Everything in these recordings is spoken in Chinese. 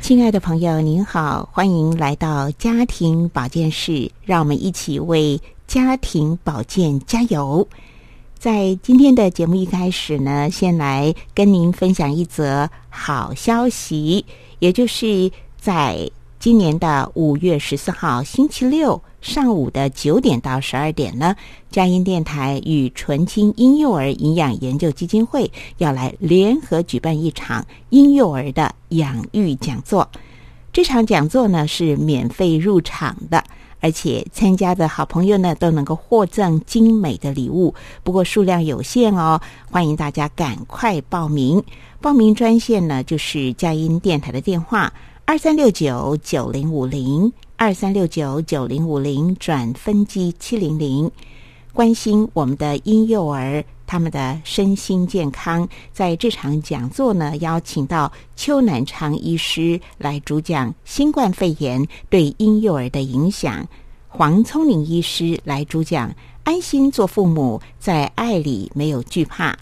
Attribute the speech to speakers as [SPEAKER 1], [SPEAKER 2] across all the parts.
[SPEAKER 1] 亲爱的朋友，您好，欢迎来到家庭保健室，让我们一起为家庭保健加油。在今天的节目一开始呢，先来跟您分享一则好消息，也就是在今年的五月十四号星期六上午的九点到十二点呢，佳音电台与纯青婴幼儿营养研究基金会要来联合举办一场婴幼儿的养育讲座。这场讲座呢是免费入场的。而且参加的好朋友呢都能够获赠精美的礼物，不过数量有限哦，欢迎大家赶快报名。报名专线呢就是佳音电台的电话二三六九九零五零二三六九九零五零转分机七零零，关心我们的婴幼儿。他们的身心健康，在这场讲座呢，邀请到邱南昌医师来主讲新冠肺炎对婴幼儿的影响，黄聪明医师来主讲安心做父母，在爱里没有惧怕，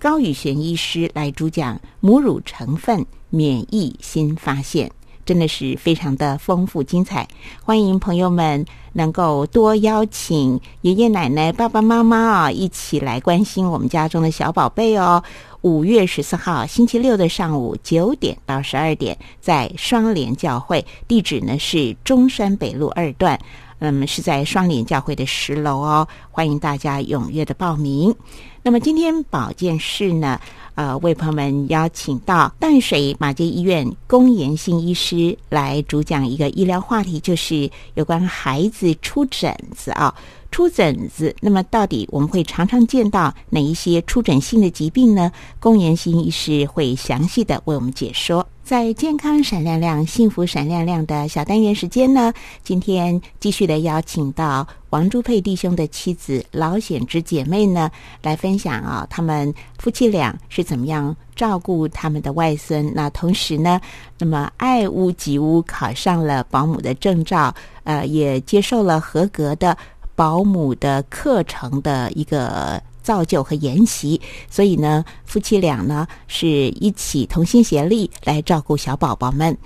[SPEAKER 1] 高宇璇医师来主讲母乳成分免疫新发现。真的是非常的丰富精彩，欢迎朋友们能够多邀请爷爷奶奶、爸爸妈妈啊，一起来关心我们家中的小宝贝哦。五月十四号星期六的上午九点到十二点，在双联教会，地址呢是中山北路二段，嗯，是在双联教会的十楼哦。欢迎大家踊跃的报名。那么今天保健室呢？呃，为朋友们邀请到淡水马街医院龚延新医师来主讲一个医疗话题，就是有关孩子出疹子啊，出疹子。那么，到底我们会常常见到哪一些出疹性的疾病呢？龚延新医师会详细的为我们解说。在健康闪亮亮、幸福闪亮亮的小单元时间呢，今天继续的邀请到王朱佩弟兄的妻子老显之姐妹呢，来分享啊，他们夫妻俩是怎么样照顾他们的外孙。那同时呢，那么爱屋及乌，考上了保姆的证照，呃，也接受了合格的保姆的课程的一个。造就和研习，所以呢，夫妻俩呢是一起同心协力来照顾小宝宝们。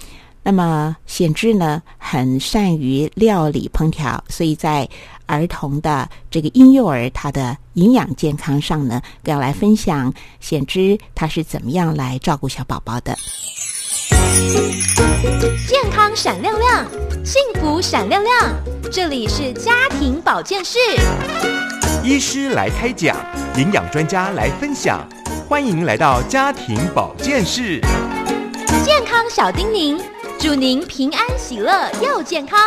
[SPEAKER 1] 那么显之呢，很善于料理烹调，所以在儿童的这个婴幼儿他的营养健康上呢，要来分享显之他是怎么样来照顾小宝宝的。
[SPEAKER 2] 健康闪亮亮，幸福闪亮亮，这里是家庭保健室。
[SPEAKER 3] 医师来开讲，营养专家来分享，欢迎来到家庭保健室。
[SPEAKER 2] 健康小叮咛，祝您平安喜乐又健康。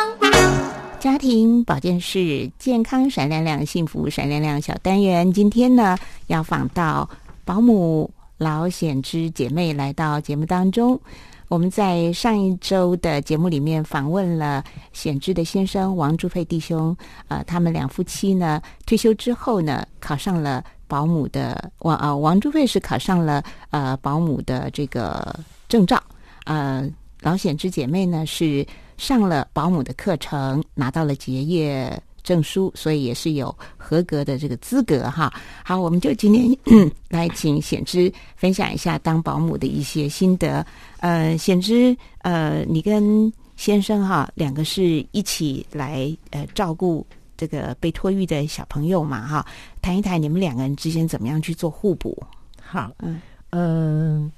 [SPEAKER 1] 家庭保健室，健康闪亮亮，幸福闪亮亮小单元。今天呢，要访到保姆老显之姐妹来到节目当中。我们在上一周的节目里面访问了显之的先生王朱佩弟兄，呃，他们两夫妻呢退休之后呢考上了保姆的王啊王朱佩是考上了呃保姆的这个证照，呃老显之姐妹呢是上了保姆的课程拿到了结业。证书，所以也是有合格的这个资格哈。好，我们就今天 来请显之分享一下当保姆的一些心得。呃，显之，呃，你跟先生哈两个是一起来呃照顾这个被托育的小朋友嘛哈？谈一谈你们两个人之间怎么样去做互补？
[SPEAKER 4] 好，嗯嗯，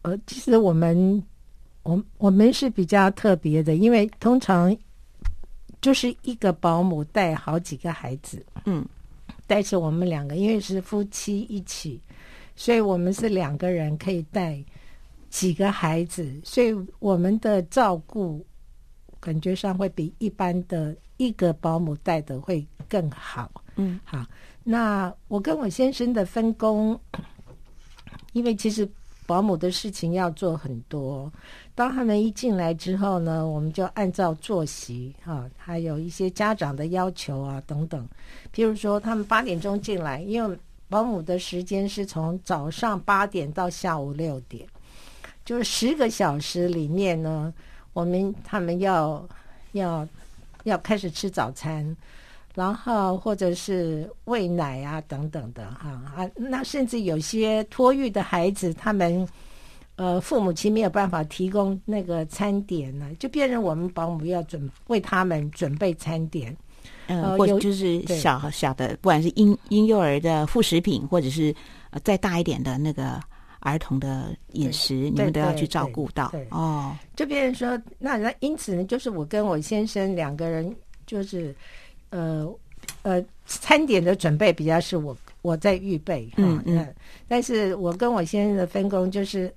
[SPEAKER 4] 呃，其实我们我我们是比较特别的，因为通常。就是一个保姆带好几个孩子，嗯，但是我们两个，因为是夫妻一起，所以我们是两个人可以带几个孩子，所以我们的照顾感觉上会比一般的一个保姆带的会更好。嗯，好，那我跟我先生的分工，因为其实保姆的事情要做很多。当他们一进来之后呢，我们就按照作息哈，还有一些家长的要求啊等等。譬如说，他们八点钟进来，因为保姆的时间是从早上八点到下午六点，就是十个小时里面呢，我们他们要要要开始吃早餐。然后或者是喂奶啊等等的哈啊，那甚至有些托育的孩子，他们呃父母亲没有办法提供那个餐点呢，就变成我们保姆要准为他们准备餐点，
[SPEAKER 1] 呃，或者就是小小的，不管是婴婴幼儿的副食品，或者是呃再大一点的那个儿童的饮食，你们都要去照顾到哦。
[SPEAKER 4] 就变成说，那那因此呢，就是我跟我先生两个人就是。呃呃，餐点的准备比较是我我在预备，嗯嗯，但是我跟我先生的分工就是，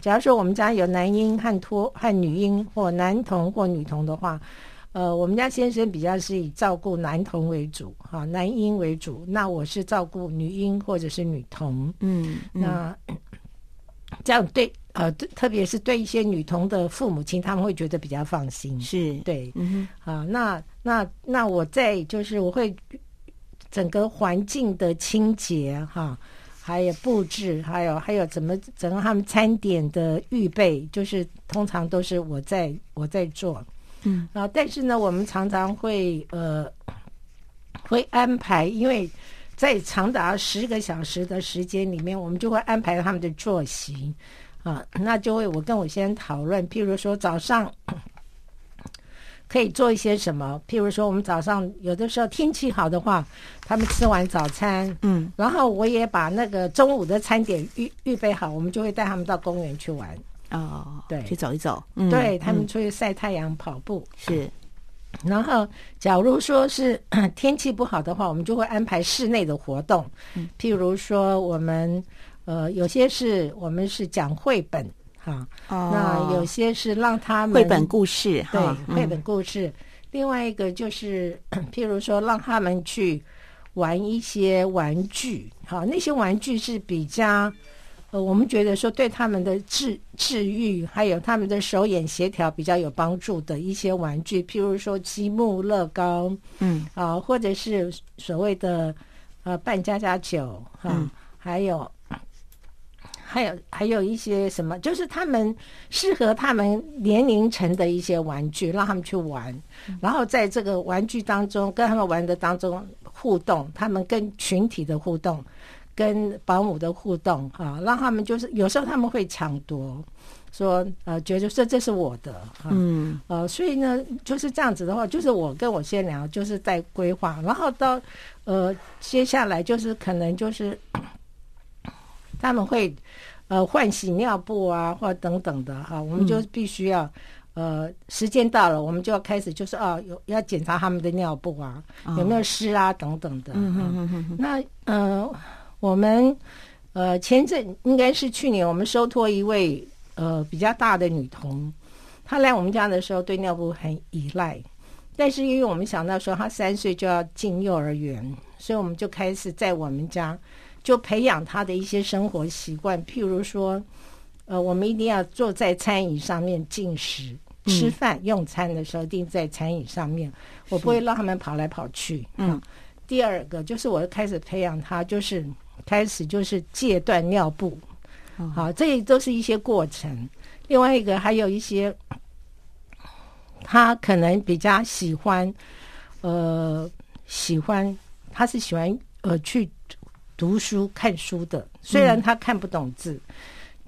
[SPEAKER 4] 假如说我们家有男婴和托和女婴或男童或女童的话，呃，我们家先生比较是以照顾男童为主，哈，男婴为主，那我是照顾女婴或者是女童，嗯，那这样对。呃，特别是对一些女童的父母亲，他们会觉得比较放心。
[SPEAKER 1] 是
[SPEAKER 4] 对，嗯哼，啊，那那那我在就是我会整个环境的清洁哈，还有布置，还有还有怎么整个他们餐点的预备，就是通常都是我在我在做。嗯然后，但是呢，我们常常会呃会安排，因为在长达十个小时的时间里面，我们就会安排他们的作息。啊，那就会我跟我先讨论，譬如说早上可以做一些什么，譬如说我们早上有的时候天气好的话，他们吃完早餐，嗯，然后我也把那个中午的餐点预预备好，我们就会带他们到公园去玩，
[SPEAKER 1] 哦，
[SPEAKER 4] 对，
[SPEAKER 1] 去走一走，
[SPEAKER 4] 对他们出去晒太阳、跑步。
[SPEAKER 1] 是。
[SPEAKER 4] 然后，假如说是 天气不好的话，我们就会安排室内的活动，譬如说我们。呃，有些是我们是讲绘本哈，那有些是让他们
[SPEAKER 1] 绘本故事，
[SPEAKER 4] 对，绘本故事。另外一个就是，譬如说让他们去玩一些玩具，好，那些玩具是比较，呃，我们觉得说对他们的治治愈，还有他们的手眼协调比较有帮助的一些玩具，譬如说积木、乐高，嗯，啊，或者是所谓的呃扮家家酒，哈，还有。还有还有一些什么，就是他们适合他们年龄层的一些玩具，让他们去玩，然后在这个玩具当中跟他们玩的当中互动，他们跟群体的互动，跟保姆的互动啊，让他们就是有时候他们会抢夺，说呃觉得说这是我的，嗯。呃，所以呢就是这样子的话，就是我跟我先聊就是在规划，然后到呃接下来就是可能就是。他们会，呃，换洗尿布啊，或等等的哈，我们就必须要，呃，时间到了，我们就要开始，就是哦，有要检查他们的尿布啊，有没有湿啊，等等的。那呃，我们呃前阵应该是去年，我们收托一位呃比较大的女童，她来我们家的时候对尿布很依赖，但是因为我们想到说她三岁就要进幼儿园，所以我们就开始在我们家。就培养他的一些生活习惯，譬如说，呃，我们一定要坐在餐椅上面进食、吃饭、用餐的时候，定在餐椅上面。我不会让他们跑来跑去。嗯。第二个就是我开始培养他，就是开始就是戒断尿布。好，这都是一些过程。另外一个还有一些，他可能比较喜欢，呃，喜欢他是喜欢呃去。读书看书的，虽然他看不懂字，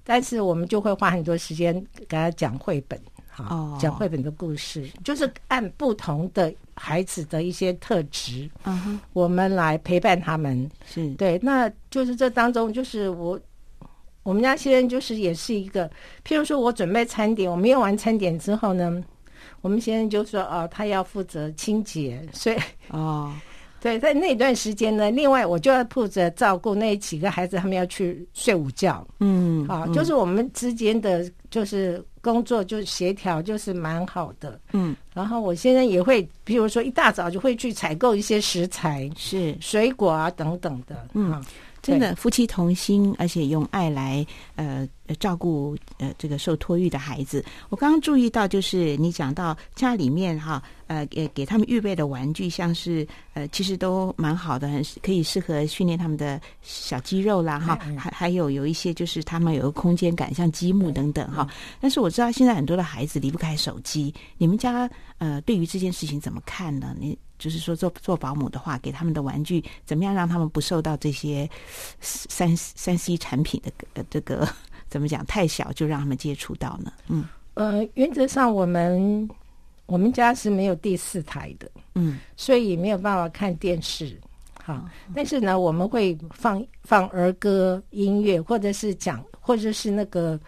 [SPEAKER 4] 但是我们就会花很多时间给他讲绘本，好讲绘本的故事，就是按不同的孩子的一些特质，嗯哼，我们来陪伴他们。
[SPEAKER 1] 是
[SPEAKER 4] 对，那就是这当中，就是我我们家先生就是也是一个，譬如说我准备餐点，我们用完餐点之后呢，我们先生就说哦，他要负责清洁，所以哦。对，在那段时间呢，另外我就要负责照顾那几个孩子，他们要去睡午觉。嗯，啊，就是我们之间的就是工作就协调，就是蛮好的。嗯，然后我现在也会，比如说一大早就会去采购一些食材，
[SPEAKER 1] 是
[SPEAKER 4] 水果啊等等的。嗯，
[SPEAKER 1] 真的夫妻同心，而且用爱来呃照顾呃这个受托育的孩子。我刚刚注意到，就是你讲到家里面哈，呃给给他们预备的玩具，像是呃其实都蛮好的，很可以适合训练他们的小肌肉啦哈，还还有有一些就是他们有个空间感，像积木等等哈。但是我知道现在很多的孩子离不开手机，你们家呃对于这件事情怎么看呢？你就是说做做保姆的话，给他们的玩具怎么样让他们不受到这些三三 C 产品的呃这个怎么讲太小就让他们接触到呢？
[SPEAKER 4] 嗯呃，原则上我们我们家是没有第四台的，嗯，所以没有办法看电视。好，但是呢，我们会放放儿歌音乐，或者是讲，或者是那个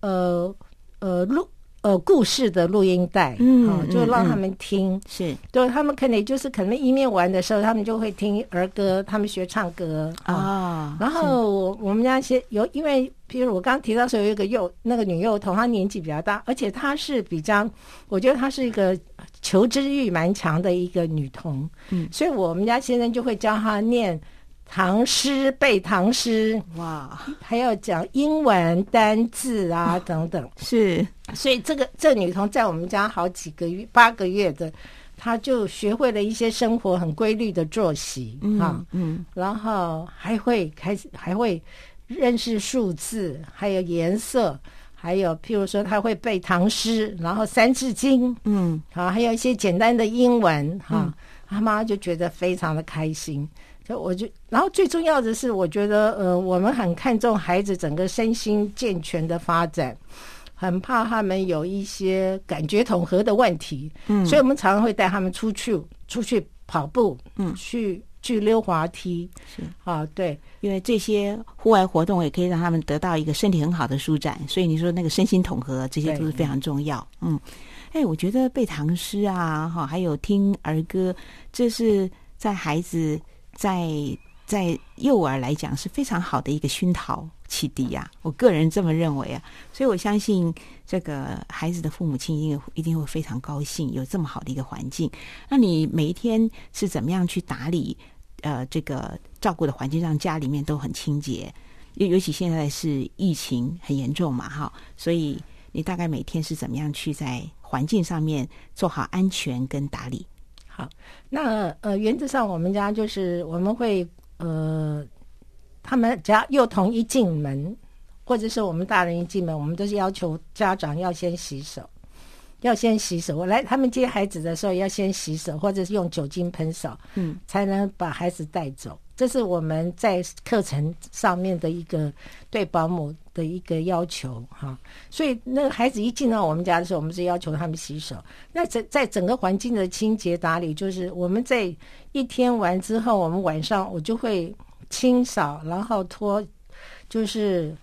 [SPEAKER 4] 呃呃录。呃，故事的录音带，嗯，就让他们听，
[SPEAKER 1] 是，
[SPEAKER 4] 对，他们可能就是可能一面玩的时候，他们就会听儿歌，他们学唱歌啊。然后我我们家先有，因为比如我刚刚提到说有一个幼那个女幼童，她年纪比较大，而且她是比较，我觉得她是一个求知欲蛮强的一个女童，嗯，所以我们家先生就会教她念。唐诗背唐诗。哇，还要讲英文单字啊 等等，
[SPEAKER 1] 是，
[SPEAKER 4] 所以这个这女童在我们家好几个月八个月的，她就学会了一些生活很规律的作息啊，嗯，然后还会开始还会认识数字，还有颜色，还有譬如说她会背唐诗，然后三字经，嗯，好，还有一些简单的英文哈，他妈就觉得非常的开心。就我就，然后最重要的是，我觉得，呃，我们很看重孩子整个身心健全的发展，很怕他们有一些感觉统合的问题，嗯，所以我们常常会带他们出去，出去跑步，嗯，去去溜滑梯，是。啊，对，
[SPEAKER 1] 因为这些户外活动也可以让他们得到一个身体很好的舒展，所以你说那个身心统合，这些都是非常重要，嗯，哎，我觉得背唐诗啊，哈，还有听儿歌，这是在孩子。在在幼儿来讲是非常好的一个熏陶启迪呀，我个人这么认为啊，所以我相信这个孩子的父母亲一定一定会非常高兴，有这么好的一个环境。那你每一天是怎么样去打理呃这个照顾的环境，让家里面都很清洁？尤尤其现在是疫情很严重嘛，哈，所以你大概每天是怎么样去在环境上面做好安全跟打理？
[SPEAKER 4] 好，那呃，原则上我们家就是我们会呃，他们只要幼童一进门，或者是我们大人一进门，我们都是要求家长要先洗手，要先洗手。我来他们接孩子的时候要先洗手，或者是用酒精喷手，嗯，才能把孩子带走。这是我们在课程上面的一个对保姆的一个要求哈，所以那个孩子一进到我们家的时候，我们是要求他们洗手。那整在整个环境的清洁打理，就是我们在一天完之后，我们晚上我就会清扫，然后拖，就是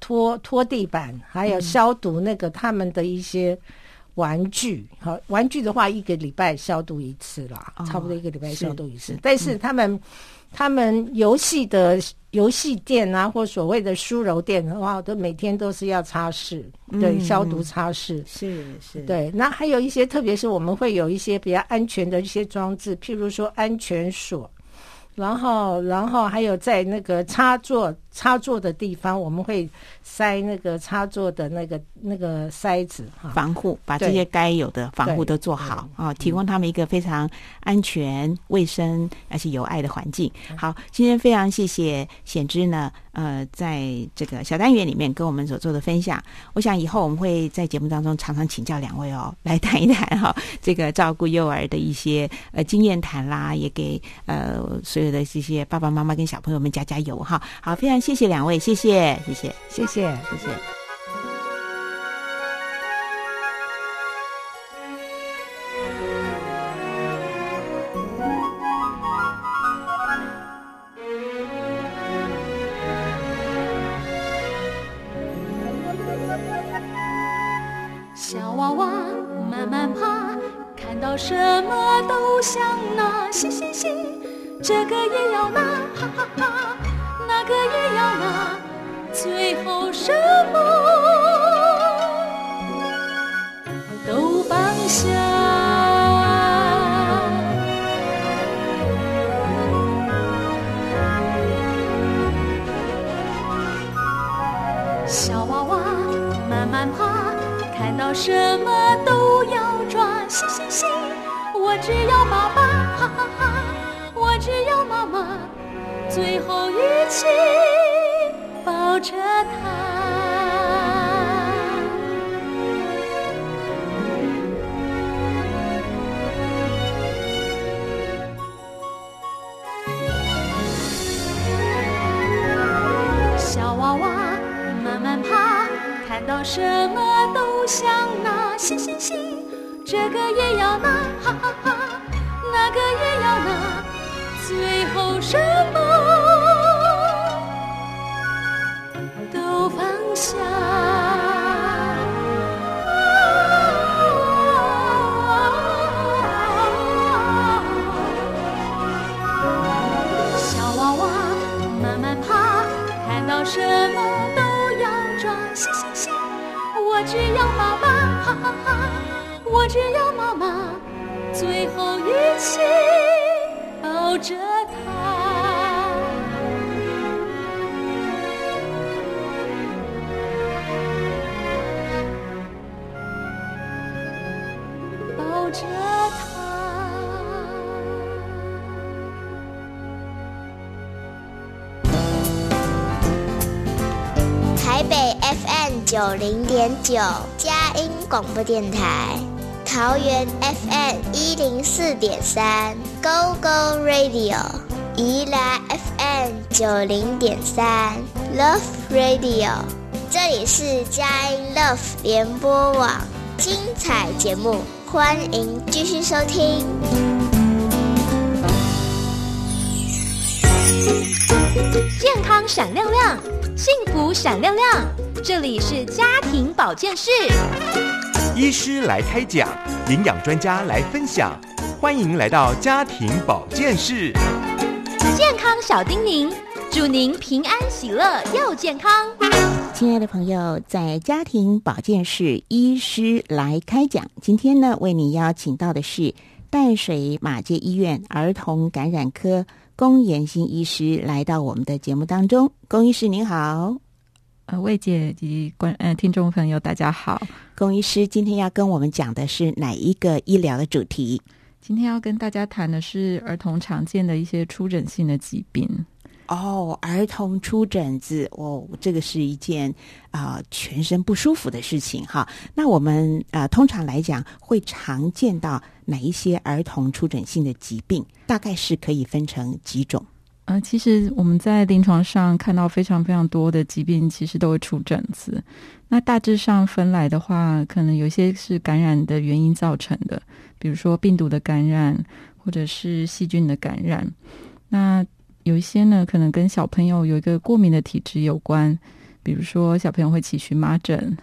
[SPEAKER 4] 拖拖地板，还有消毒那个他们的一些玩具。好，玩具的话一个礼拜消毒一次啦，差不多一个礼拜消毒一次。但是他们。他们游戏的游戏店啊，或所谓的书柔店的话，都每天都是要擦拭，对，消毒擦拭，
[SPEAKER 1] 是是，
[SPEAKER 4] 对。那还有一些，特别是我们会有一些比较安全的一些装置，譬如说安全锁。然后，然后还有在那个插座插座的地方，我们会塞那个插座的那个那个塞子，
[SPEAKER 1] 防护，把这些该有的防护都做好啊，提供他们一个非常安全、卫生而且有爱的环境。好，今天非常谢谢显之呢。呃，在这个小单元里面跟我们所做的分享，我想以后我们会在节目当中常常请教两位哦，来谈一谈哈，这个照顾幼儿的一些呃经验谈啦，也给呃所有的这些爸爸妈妈跟小朋友们加加油哈。好，非常谢谢两位，谢谢，谢谢，
[SPEAKER 4] 谢谢，
[SPEAKER 1] 谢谢。
[SPEAKER 2] 只要妈妈，最后一起抱着他。抱着他。
[SPEAKER 5] 台北 FM 九零点九，佳音广播电台；桃园 FM 一零四点三，Go Go Radio；宜兰 FM 九零点三，Love Radio。这里是佳音 Love 联播网，精彩节目，欢迎继续收听。
[SPEAKER 6] 健康闪亮亮，幸福闪亮亮。这里是家庭保健室，
[SPEAKER 3] 医师来开讲，营养专家来分享，欢迎来到家庭保健室。
[SPEAKER 6] 健康小叮咛，祝您平安喜乐又健康。
[SPEAKER 1] 亲爱的朋友，在家庭保健室，医师来开讲。今天呢，为你邀请到的是淡水马街医院儿童感染科龚延新医师来到我们的节目当中。龚医师您好，
[SPEAKER 7] 呃，魏姐及观呃听众朋友大家好，
[SPEAKER 1] 龚医师今天要跟我们讲的是哪一个医疗的主题？
[SPEAKER 7] 今天要跟大家谈的是儿童常见的一些出诊性的疾病。
[SPEAKER 1] 哦，儿童出疹子，哦，这个是一件啊、全身不舒服的事情哈。那我们呃通常来讲会常见到哪一些儿童出疹性的疾病？大概是可以分成几种。
[SPEAKER 7] 呃，其实我们在临床上看到非常非常多的疾病，其实都会出疹子。那大致上分来的话，可能有些是感染的原因造成的，比如说病毒的感染，或者是细菌的感染。那有一些呢，可能跟小朋友有一个过敏的体质有关，比如说小朋友会起荨麻疹。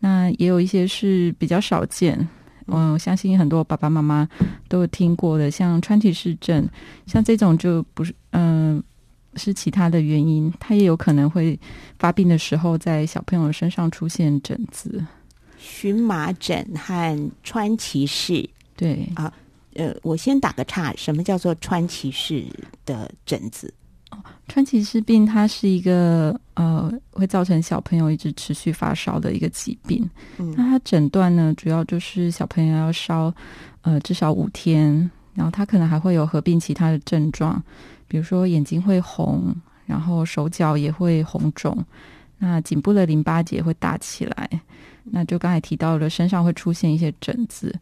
[SPEAKER 7] 那也有一些是比较少见，嗯，我相信很多爸爸妈妈都有听过的，像川崎市症，像这种就不是，嗯、是其他的原因，它也有可能会发病的时候在小朋友身上出现疹子。
[SPEAKER 1] 荨麻疹和川崎氏，
[SPEAKER 7] 对啊，
[SPEAKER 1] 呃，我先打个岔，什么叫做川崎氏的疹子？
[SPEAKER 7] 川崎氏病它是一个呃会造成小朋友一直持续发烧的一个疾病。
[SPEAKER 1] 嗯
[SPEAKER 7] 那它诊断呢，主要就是小朋友要烧呃至少五天，然后他可能还会有合并其他的症状，比如说眼睛会红，然后手脚也会红肿，那颈部的淋巴结会大起来，那就刚才提到了身上会出现一些疹子，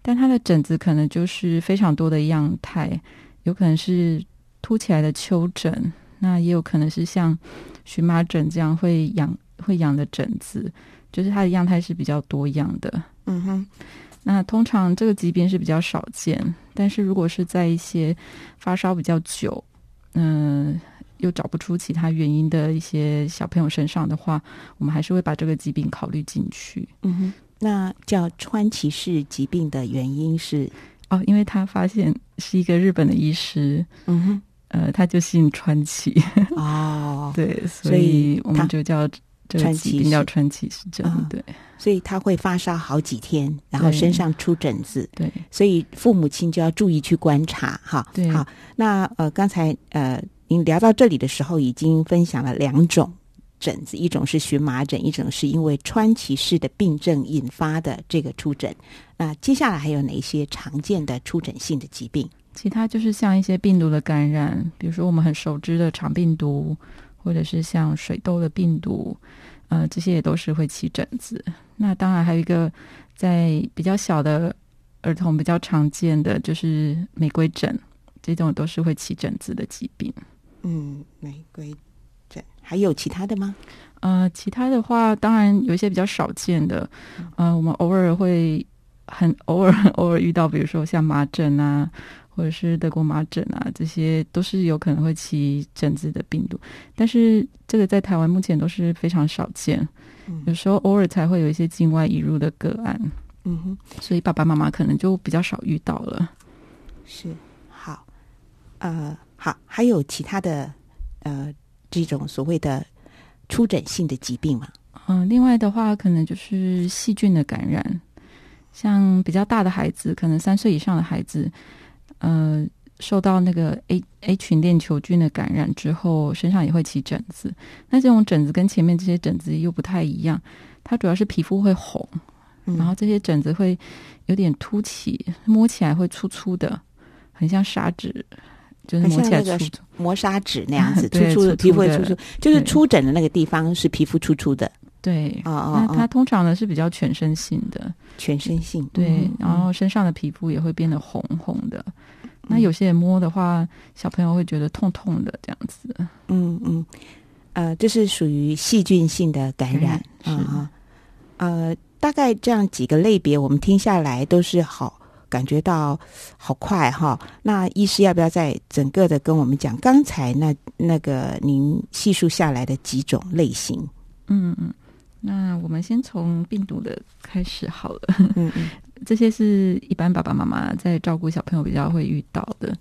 [SPEAKER 7] 但它的疹子可能就是非常多的样态，有可能是凸起来的丘疹，那也有可能是像荨麻疹这样会痒会痒的疹子，就是它的样态是比较多样的。
[SPEAKER 1] 嗯哼，
[SPEAKER 7] 那通常这个疾病是比较少见，但是如果是在一些发烧比较久，嗯、又找不出其他原因的一些小朋友身上的话，我们还是会把这个疾病考虑进去。
[SPEAKER 1] 嗯哼。那叫川崎氏疾病的原因是，
[SPEAKER 7] 哦，因为他发现是一个日本的医师，
[SPEAKER 1] 嗯哼，
[SPEAKER 7] 呃，他就姓川崎，
[SPEAKER 1] 哦，
[SPEAKER 7] 对，所
[SPEAKER 1] 所以
[SPEAKER 7] 以我
[SPEAKER 1] 他
[SPEAKER 7] 们就叫这个
[SPEAKER 1] 川崎
[SPEAKER 7] 病叫川崎氏症，
[SPEAKER 1] 嗯
[SPEAKER 7] 对。
[SPEAKER 1] 所以他会发烧好几天，然后身上出疹子，
[SPEAKER 7] 对。
[SPEAKER 1] 所以父母亲就要注意去观察哈。
[SPEAKER 7] 对。
[SPEAKER 1] 好，那呃，刚才呃，您聊到这里的时候，已经分享了两种疹子，一种是荨麻疹，一种是因为川崎氏的病症引发的这个出疹。那接下来还有哪一些常见的出疹性的疾病？
[SPEAKER 7] 其他就是像一些病毒的感染，比如说我们很熟知的肠病毒，或者是像水痘的病毒，呃，这些也都是会起疹子。那当然还有一个在比较小的儿童比较常见的就是玫瑰疹，这种都是会起疹子的疾病。
[SPEAKER 1] 嗯，玫瑰疹还有其他的吗？
[SPEAKER 7] 呃，其他的话，当然有一些比较少见的，呃，我们偶尔会很偶尔 偶尔遇到，比如说像麻疹啊。或者是德国麻疹啊，这些都是有可能会起疹子的病毒，但是这个在台湾目前都是非常少见，有时候偶尔才会有一些境外引入的个案，嗯哼，所以爸爸妈妈可能就比较少遇到了。
[SPEAKER 1] 是，好，呃，好，还有其他的呃这种所谓的出疹性的疾病吗？
[SPEAKER 7] 嗯，另外的话，可能就是细菌的感染，像比较大的孩子，可能三岁以上的孩子。呃，受到那个 A A 群链球菌的感染之后，身上也会起疹子。那这种疹子跟前面这些疹子又不太一样，它主要是皮肤会红，然后这些疹子会有点凸起，摸起来会粗粗的，很像砂纸，就是摸起来粗粗
[SPEAKER 1] 磨砂纸那样子，粗粗的皮肤会粗粗，就是出疹的那个地方是皮肤粗粗的。
[SPEAKER 7] 对，那它通常呢是比较全身性的，
[SPEAKER 1] 全身性
[SPEAKER 7] 对，然后身上的皮肤也会变得红红的。那有些人摸的话，小朋友会觉得痛痛的这样子。
[SPEAKER 1] 嗯嗯，呃，这是属于细菌性的感染啊。呃，大概这样几个类别，我们听下来都是好感觉到好快哈。那医师要不要再整个的跟我们讲刚才那那个您细数下来的几种类型？
[SPEAKER 7] 嗯嗯。那我们先从病毒的开始好了。嗯嗯，这些是一般爸爸妈妈在照顾小朋友比较会遇到的。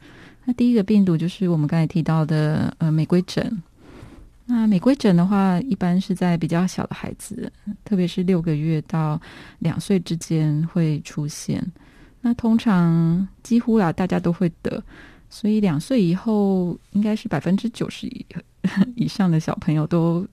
[SPEAKER 7] 那第一个病毒就是我们刚才提到的呃玫瑰疹。那玫瑰疹的话，一般是在比较小的孩子，特别是六个月到两岁之间会出现。那通常几乎啊大家都会得，所以两岁以后应该是百分之九十以 以上的小朋友都。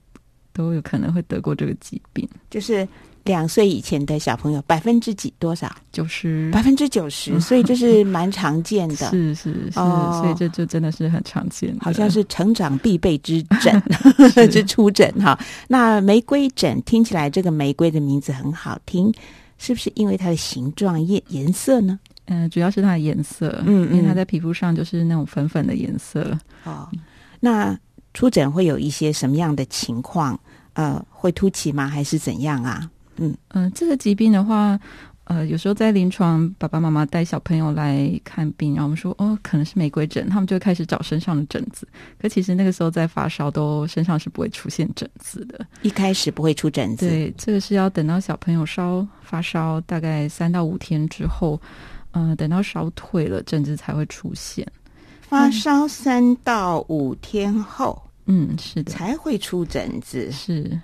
[SPEAKER 7] 都有可能会得过这个疾病，
[SPEAKER 1] 就是两岁以前的小朋友，百分之几多少？
[SPEAKER 7] 九十，
[SPEAKER 1] 百分之九十，所以这是蛮常见的。
[SPEAKER 7] 是是是，所以这就真的是很常见，
[SPEAKER 1] 好像是成长必备之疹，之出疹哈。那玫瑰疹听起来，这个玫瑰的名字很好听，是不是因为它的形状、颜颜色呢？
[SPEAKER 7] 嗯，主要是它的颜色，嗯，因为它在皮肤上就是那种粉粉的颜色。
[SPEAKER 1] 哦，那。出疹会有一些什么样的情况？呃，会凸起吗？还是怎样啊？
[SPEAKER 7] 嗯嗯，这个疾病的话，呃，有时候在临床，爸爸妈妈带小朋友来看病，然后我们说哦，可能是玫瑰疹，他们就会开始找身上的疹子。可其实那个时候在发烧，都身上是不会出现疹子的。
[SPEAKER 1] 一开始不会出疹子，
[SPEAKER 7] 对，这个是要等到小朋友烧发烧大概三到五天之后，嗯，等到烧退了，疹子才会出现。
[SPEAKER 1] 发烧三到五天后，
[SPEAKER 7] 嗯，是的，
[SPEAKER 1] 才会出疹子。
[SPEAKER 7] 是，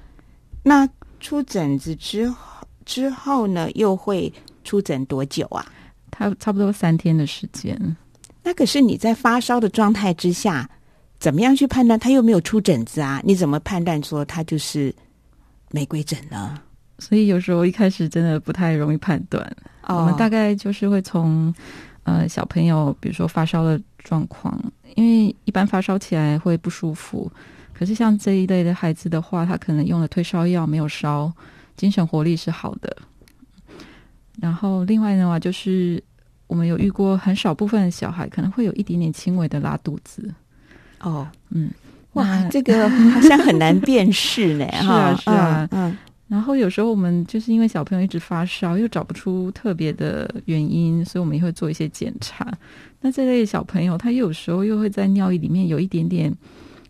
[SPEAKER 1] 那出疹子之后之后呢，又会出疹多久啊？
[SPEAKER 7] 它差不多三天的时间。
[SPEAKER 1] 那可是你在发烧的状态之下，怎么样去判断它又没有出疹子啊？你怎么判断说它就是玫瑰疹呢？
[SPEAKER 7] 所以有时候一开始真的不太容易判断。我们大概就是会从。呃，小朋友，比如说发烧的状况，因为一般发烧起来会不舒服，可是像这一类的孩子的话，他可能用了退烧药没有烧，精神活力是好的。然后另外的话，就是我们有遇过很少部分的小孩可能会有一点点轻微的拉肚子。
[SPEAKER 1] 哦，嗯，哇，这个好像很难辨识呢。
[SPEAKER 7] 是啊，是啊，嗯。然后有时候我们就是因为小朋友一直发烧，又找不出特别的原因，所以我们也会做一些检查。那这类小朋友，他有时候又会在尿液里面有一点点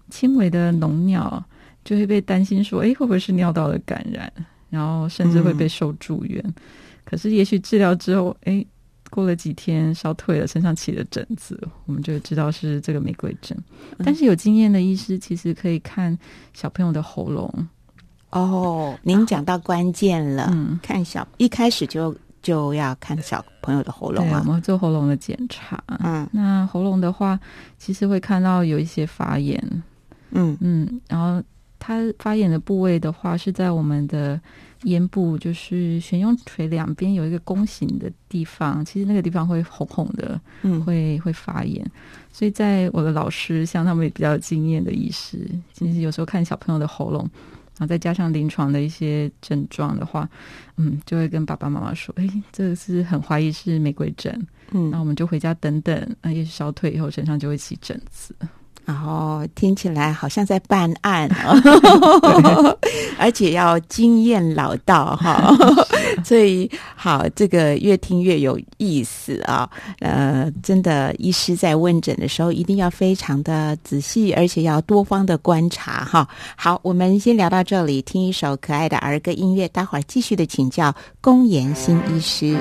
[SPEAKER 7] 轻微的脓尿，就会被担心说：“哎，会不会是尿道的感染？”然后甚至会被收住院。可是也许治疗之后，哎，过了几天烧退了，身上起了疹子，我们就知道是这个玫瑰疹。但是有经验的医师其实可以看小朋友的喉咙。
[SPEAKER 1] 哦，您讲到关键了。嗯，看小一开始就就要看小朋友的喉咙啊，
[SPEAKER 7] 我们做喉咙的检查。嗯，那喉咙的话，其实会看到有一些发炎。嗯嗯，然后它发炎的部位的话是在我们的咽部，就是悬雍垂两边有一个弓形的地方，其实那个地方会红红的，嗯，会会发炎。所以在我的老师，像他们比较有经验的医师，其实有时候看小朋友的喉咙。然后再加上临床的一些症状的话，嗯，就会跟爸爸妈妈说：“哎，这个是很怀疑是玫瑰疹。”嗯，那我们就回家等等，那，也许消退以后身上就会起疹子。
[SPEAKER 1] 然后听起来好像在办案，而且要经验老道哈，所以好，这个越听越有意思啊。呃，真的，医师在问诊的时候一定要非常的仔细，而且要多方的观察哈。好，我们先聊到这里，听一首可爱的儿歌音乐，待会儿继续的请教龚延新医师。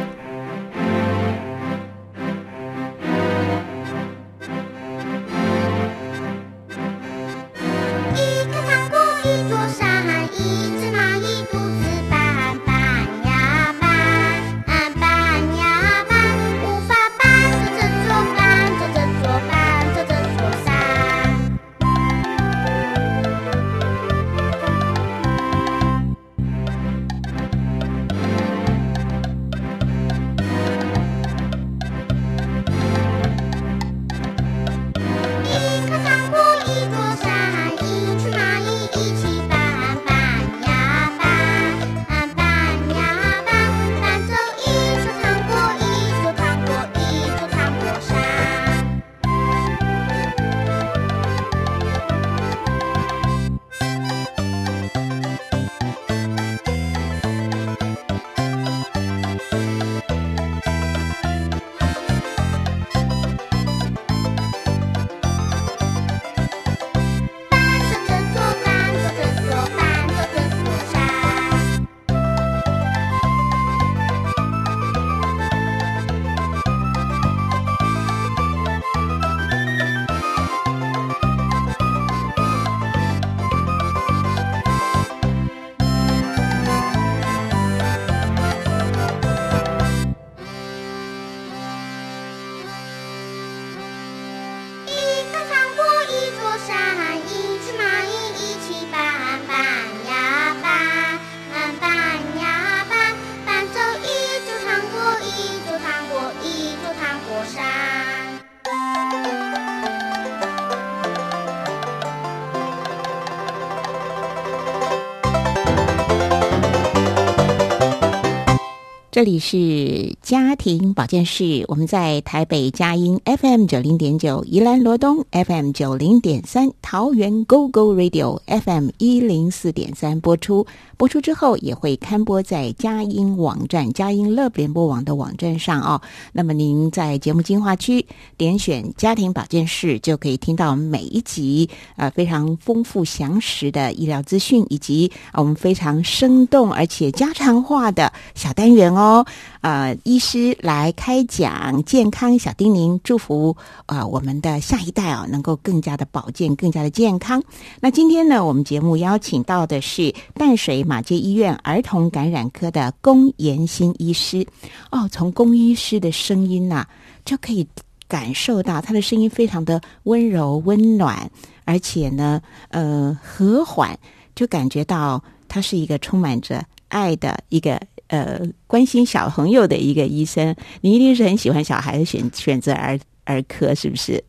[SPEAKER 1] 这里是家庭保健室，我们在台北佳音 FM 九零点九，宜兰罗东 FM 九零点三，桃园 GO GO Radio FM 一零四点三播出。播出之后也会刊播在佳音网站、佳音乐联播网的网站上哦。那么您在节目精华区点选家庭保健室，就可以听到每一集呃非常丰富详实的医疗资讯，以及我们非常生动而且家常化的小单元哦。呃，医师来开讲健康小叮咛，祝福啊我们的下一代啊能够更加的保健，更加的健康。那今天呢，我们节目邀请到的是淡水马街医院儿童感染科的龚延新医师。哦，从龚医师的声音呐，就可以感受到他的声音非常的温柔、温暖，而且呢，呃，和缓，就感觉到他是一个充满着爱的一个。呃，关心小朋友的一个医生，你一定是很喜欢小孩子选选择儿儿科，是不是？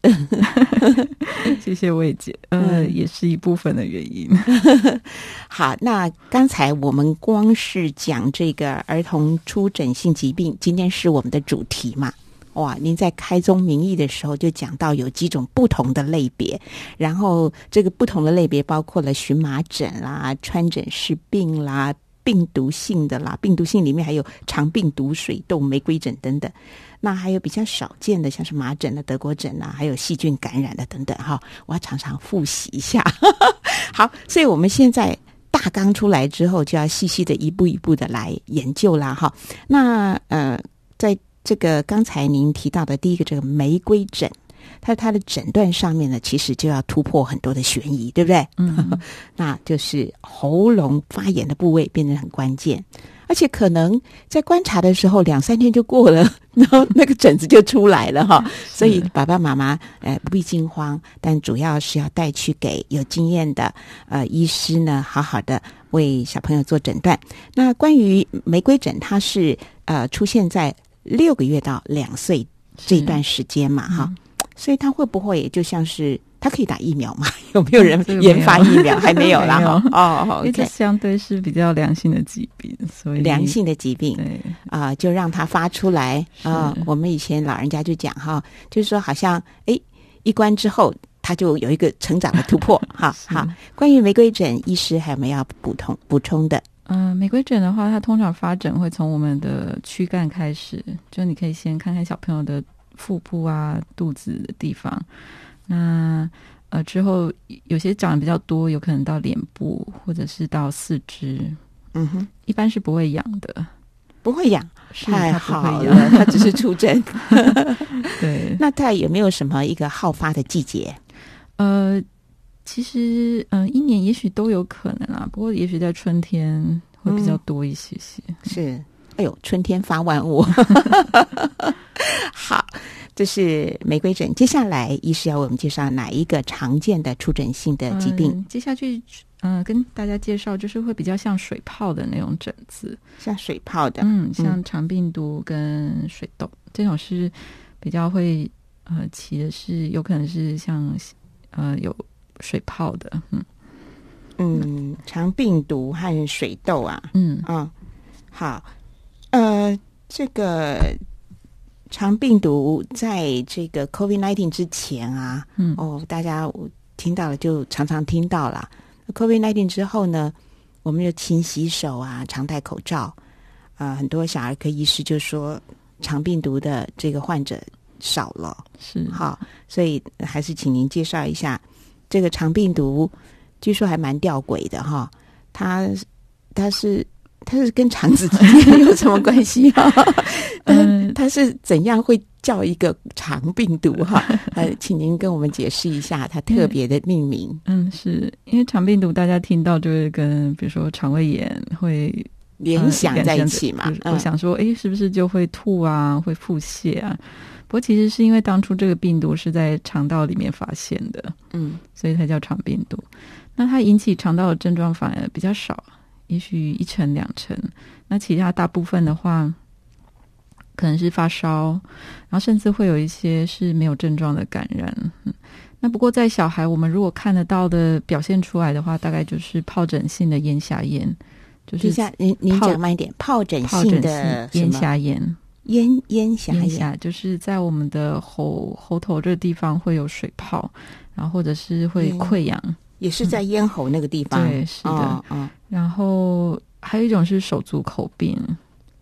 [SPEAKER 7] 谢谢魏姐，呃，也是一部分的原因。
[SPEAKER 1] 好，那刚才我们光是讲这个儿童出诊性疾病，今天是我们的主题嘛？哇，您在开宗明义的时候就讲到有几种不同的类别，然后这个不同的类别包括了荨麻疹啦、穿疹氏病啦。病毒性的啦，病毒性里面还有肠病毒、水痘、玫瑰疹等等。那还有比较少见的，像是麻疹的、德国疹啊，还有细菌感染的等等。哈，我要常常复习一下。好，所以我们现在大纲出来之后，就要细细的一步一步的来研究啦。哈，那呃，在这个刚才您提到的第一个这个玫瑰疹。它它的诊断上面呢，其实就要突破很多的悬疑，对不对？嗯，那就是喉咙发炎的部位变得很关键。而且可能在观察的时候两三天就过了，然后那个疹子就出来了哈。所以爸爸妈妈呃不必惊慌，但主要是要带去给有经验的呃医师呢，好好的为小朋友做诊断。那关于玫瑰疹，它是呃出现在六个月到两岁这段时间嘛哈，所以它会不会就像是？它可以打疫苗吗？有没有人研发疫苗？还没有啦。哦，
[SPEAKER 7] 因为这相对是比较良性的疾病，所以
[SPEAKER 1] 良性的疾病，对啊，就让它发出来啊。我们以前老人家就讲哈，就是说好像哎，一关之后它就有一个成长的突破。哈，好。关于玫瑰疹，医师还有没有要补充补充的？
[SPEAKER 7] 嗯，玫瑰疹的话，它通常发疹会从我们的躯干开始，就你可以先看看小朋友的腹部啊、肚子的地方。那呃之后有些长得比较多，有可能到脸部或者是到四肢，嗯哼，一般是不会痒的，
[SPEAKER 1] 不会痒，太好了，它只是出疹。
[SPEAKER 7] 对，
[SPEAKER 1] 那它有没有什么一个好发的季节？
[SPEAKER 7] 呃，其实嗯，一年也许都有可能啊，不过也许在春天会比较多一些些。
[SPEAKER 1] 是，哎呦，春天发万物，好。这是玫瑰疹。接下来，医师要为我们介绍哪一个常见的出疹性的疾病？
[SPEAKER 7] 接下去，嗯，跟大家介绍就是会比较像水泡的那种疹子，
[SPEAKER 1] 像水泡的，
[SPEAKER 7] 嗯，像肠病毒跟水痘。这种是比较会呃起的是有可能是像呃有水泡的，嗯。
[SPEAKER 1] 嗯，肠病毒和水痘啊，嗯。嗯，好，呃，这个。肠病毒在这个 COVID nineteen 之前啊，嗯，哦，大家听到了就常常听到了。COVID nineteen 之后呢，我们就勤洗手啊，常戴口罩啊。很多小儿科医师就说，肠病毒的这个患者少了，
[SPEAKER 7] 是
[SPEAKER 1] 好，所以还是请您介绍一下这个肠病毒。据说还蛮吊诡的哈，它它是。它是跟肠子之间有什么关系啊？嗯，它是怎样会叫一个肠病毒哈？呃，请您跟我们解释一下它特别的命名。
[SPEAKER 7] 嗯，是因为肠病毒大家听到就会跟比如说肠胃炎会
[SPEAKER 1] 联想在一起嘛？
[SPEAKER 7] 我想说，哎，是不是就会吐啊，会腹泻啊？不过其实是因为当初这个病毒是在肠道里面发现的，嗯，所以它叫肠病毒。那它引起肠道的症状反而比较少。也许一成两成，那其他大部分的话，可能是发烧，然后甚至会有一些是没有症状的感染。那不过在小孩，我们如果看得到的表现出来的话，大概就是疱疹性的咽峡炎。就是
[SPEAKER 1] 下，您您讲慢一点，疱疹性的
[SPEAKER 7] 咽峡炎，
[SPEAKER 1] 咽咽峡
[SPEAKER 7] 炎，就是在我们的喉喉头这个地方会有水泡，然后或者是会溃疡。
[SPEAKER 1] 也是在咽喉那个地方，
[SPEAKER 7] 对，是的，嗯，然后还有一种是手足口病，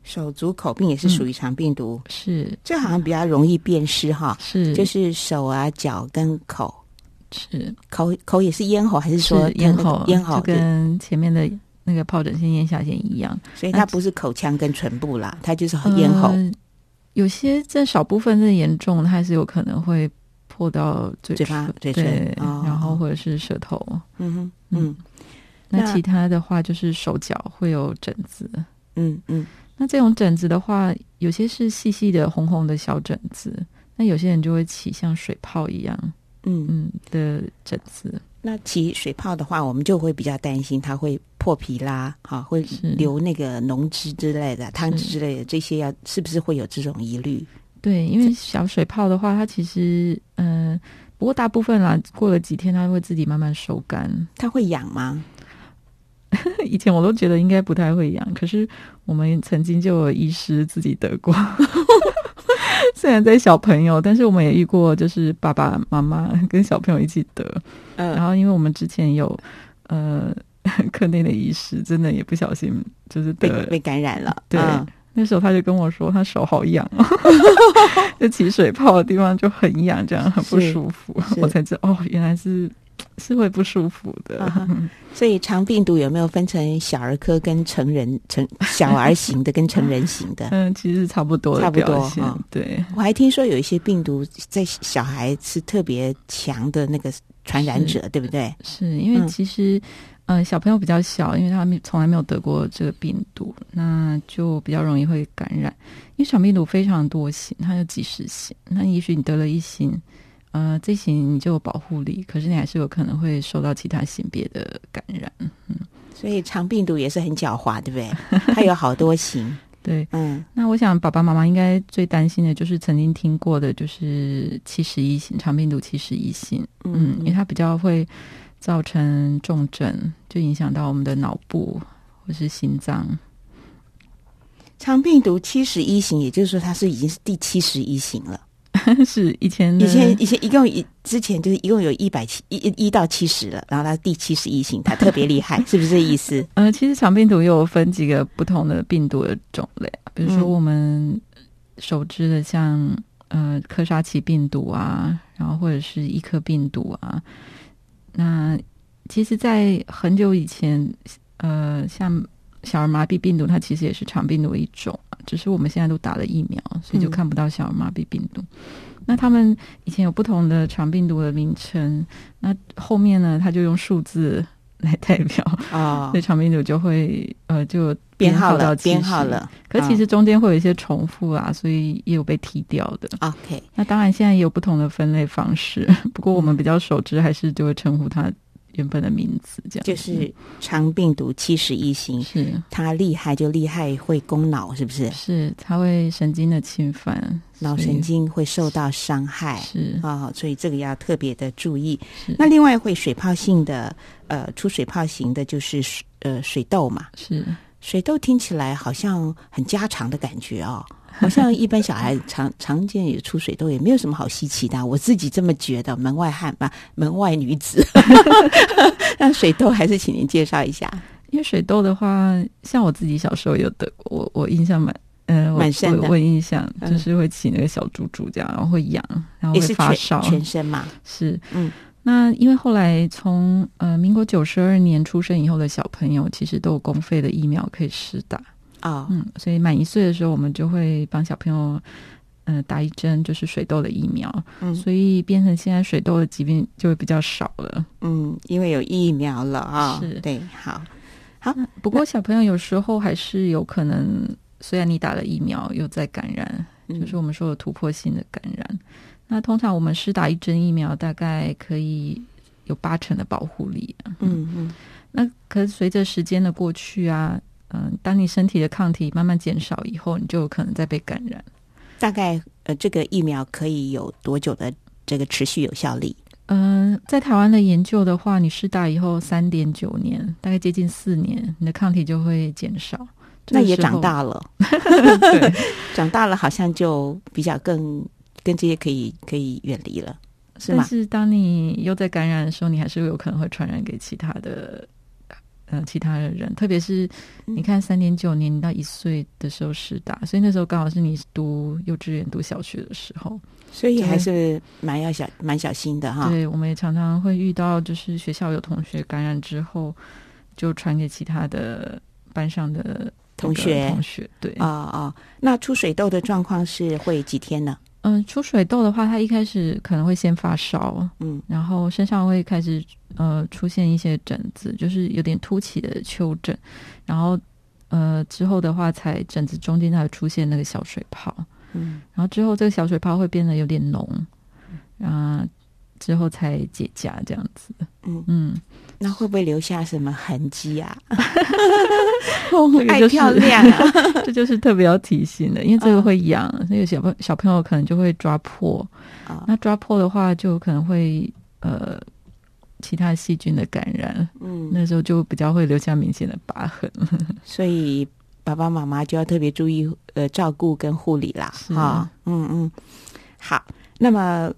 [SPEAKER 1] 手足口病也是属于肠病毒，
[SPEAKER 7] 是，
[SPEAKER 1] 这好像比较容易辨识哈，
[SPEAKER 7] 是，
[SPEAKER 1] 就是手啊、脚跟口，
[SPEAKER 7] 是，
[SPEAKER 1] 口口也是咽喉，还是说
[SPEAKER 7] 咽喉？
[SPEAKER 1] 咽喉
[SPEAKER 7] 跟前面的那个疱疹性咽峡炎一样，
[SPEAKER 1] 所以它不是口腔跟唇部啦，它就是咽喉。
[SPEAKER 7] 有些在少部分的严重，它还是有可能会。破到嘴
[SPEAKER 1] 巴、嘴
[SPEAKER 7] 唇，然后或者是舌头，嗯哼，嗯，那其他的话就是手脚会有疹子，嗯嗯，那这种疹子的话，有些是细细的红红的小疹子，那有些人就会起像水泡一样，嗯。嗯的疹子。
[SPEAKER 1] 那起水泡的话，我们就会比较担心它会破皮啦，哈，会流那个脓汁之类的、汤汁之类的，这些要是不是会有这种疑虑？
[SPEAKER 7] 对，因为小水泡的话，它其实嗯，不过大部分啦，过了几天它会自己慢慢收干。
[SPEAKER 1] 它会痒吗？
[SPEAKER 7] 以前我都觉得应该不太会痒，可是我们曾经就有医师自己得过，虽然在小朋友，但是我们也遇过，就是爸爸妈妈跟小朋友一起得。嗯，然后因为我们之前有呃 课内的医师，真的也不小心就是
[SPEAKER 1] 被被感染了。
[SPEAKER 7] 对。那时候他就跟我说，他手好痒，就起水泡的地方就很痒，这样很不舒服。我才知道哦，原来是是会不舒服的。
[SPEAKER 1] 所以肠病毒有没有分成小儿科跟成人成小儿型的跟成人型的？
[SPEAKER 7] 嗯，其实差不多，
[SPEAKER 1] 差不多。
[SPEAKER 7] 对，
[SPEAKER 1] 我还听说有一些病毒在小孩是特别强的那个传染者，对不对？
[SPEAKER 7] 是因为其实，嗯，小朋友比较小，因为他们从来没有得过这个病毒，那就比较容易会感染。因为小病毒非常多型，它有几十型，那也许你得了一型，呃，这型你就有保护力，可是你还是有可能会受到其他型别的感染。嗯，
[SPEAKER 1] 所以长病毒也是很狡猾，对不对？它有好多型。
[SPEAKER 7] 对，嗯，那我想爸爸妈妈应该最担心的就是曾经听过的，就是七十一型长病毒七十一型，嗯，因为它比较会造成重症，就影响到我们的脑部或是心脏。
[SPEAKER 1] 肠病毒七十一型，也就是说它是已经是第七十一型了。
[SPEAKER 7] 是以前
[SPEAKER 1] 以前以前一共一之前就是一共有一百七一一到七十了，然后它第七十一型，它特别厉害，是不是这意思？
[SPEAKER 7] 呃，其实肠病毒又分几个不同的病毒的种类，比如说我们熟知的像呃科沙奇病毒啊，然后或者是伊科病毒啊。那其实，在很久以前，呃，像小儿麻痹病毒，它其实也是肠病毒的一种。只是我们现在都打了疫苗，所以就看不到小儿麻痹病毒。那他们以前有不同的肠病毒的名称，那后面呢，他就用数字来代表啊，所以长篇组就会呃就
[SPEAKER 1] 编号
[SPEAKER 7] 到
[SPEAKER 1] 编号了。
[SPEAKER 7] 可其实中间会有一些重复啊，所以也有被踢掉的。
[SPEAKER 1] OK，
[SPEAKER 7] 那当然现在也有不同的分类方式，不过我们比较熟知还是就会称呼它。原本的名字这样，
[SPEAKER 1] 就是肠病毒七十一型，
[SPEAKER 7] 是
[SPEAKER 1] 它厉害就厉害会攻脑，是不是？
[SPEAKER 7] 是它会神经的侵犯，
[SPEAKER 1] 脑神经会受到伤害，
[SPEAKER 7] 是
[SPEAKER 1] 啊，所以这个要特别的注意。那另外会水泡性的，呃，出水泡型的，就是呃水痘嘛，
[SPEAKER 7] 是
[SPEAKER 1] 水痘听起来好像很家常的感觉哦。好像一般小孩常常见有出水痘，也没有什么好稀奇的。我自己这么觉得，门外汉吧，门外女子。那水痘还是请您介绍一下。
[SPEAKER 7] 因为水痘的话，像我自己小时候有得过，我我印象蛮嗯
[SPEAKER 1] 蛮深的。
[SPEAKER 7] 我印象就是会起那个小猪猪这样，然后会痒，然后会发烧，
[SPEAKER 1] 全身嘛。
[SPEAKER 7] 是嗯，那因为后来从呃民国九十二年出生以后的小朋友，其实都有公费的疫苗可以施打。
[SPEAKER 1] 啊，
[SPEAKER 7] 嗯，所以满一岁的时候，我们就会帮小朋友，嗯，打一针就是水痘的疫苗，嗯，所以变成现在水痘的疾病就会比较少了，
[SPEAKER 1] 嗯，因为有疫苗了啊，
[SPEAKER 7] 是。
[SPEAKER 1] 对，好，好，
[SPEAKER 7] 不过小朋友有时候还是有可能，虽然你打了疫苗，又在感染，就是我们说的突破性的感染。那通常我们是打一针疫苗，大概可以有八成的保护力，
[SPEAKER 1] 嗯嗯，
[SPEAKER 7] 那可是随着时间的过去啊。嗯，当你身体的抗体慢慢减少以后，你就有可能再被感染。
[SPEAKER 1] 大概呃，这个疫苗可以有多久的这个持续有效力？
[SPEAKER 7] 嗯，在台湾的研究的话，你试打以后三点九年，大概接近四年，你的抗体就会减少。
[SPEAKER 1] 那也长大了，长大了好像就比较更跟这些可以可以远离了，是吗？
[SPEAKER 7] 但是当你又在感染的时候，你还是有可能会传染给其他的。呃，其他的人，特别是你看，三点九年到一岁的时候是打，所以那时候刚好是你读幼稚园、读小学的时候，
[SPEAKER 1] 所以还是蛮要小、蛮小心的哈。
[SPEAKER 7] 对，我们也常常会遇到，就是学校有同学感染之后，就传给其他的班上的
[SPEAKER 1] 同学。
[SPEAKER 7] 同学，对
[SPEAKER 1] 啊啊，那出水痘的状况是会几天呢？
[SPEAKER 7] 嗯，出水痘的话，它一开始可能会先发烧，嗯，然后身上会开始呃出现一些疹子，就是有点凸起的丘疹，然后呃之后的话，才疹子中间才会出现那个小水泡，
[SPEAKER 1] 嗯，
[SPEAKER 7] 然后之后这个小水泡会变得有点浓，啊。之后才结痂这样子，
[SPEAKER 1] 嗯。嗯，那会不会留下什么痕迹啊？
[SPEAKER 7] 爱
[SPEAKER 1] 漂 亮，
[SPEAKER 7] 这就是特别要提醒的，因为这个会痒，那个小朋小朋友可能就会抓破啊。那抓破的话，就可能会呃其他细菌的感染，
[SPEAKER 1] 嗯，
[SPEAKER 7] 那时候就比较会留下明显的疤痕。
[SPEAKER 1] 所以爸爸妈妈就要特别注意呃照顾跟护理啦，
[SPEAKER 7] 啊，
[SPEAKER 1] 嗯嗯，好，那么。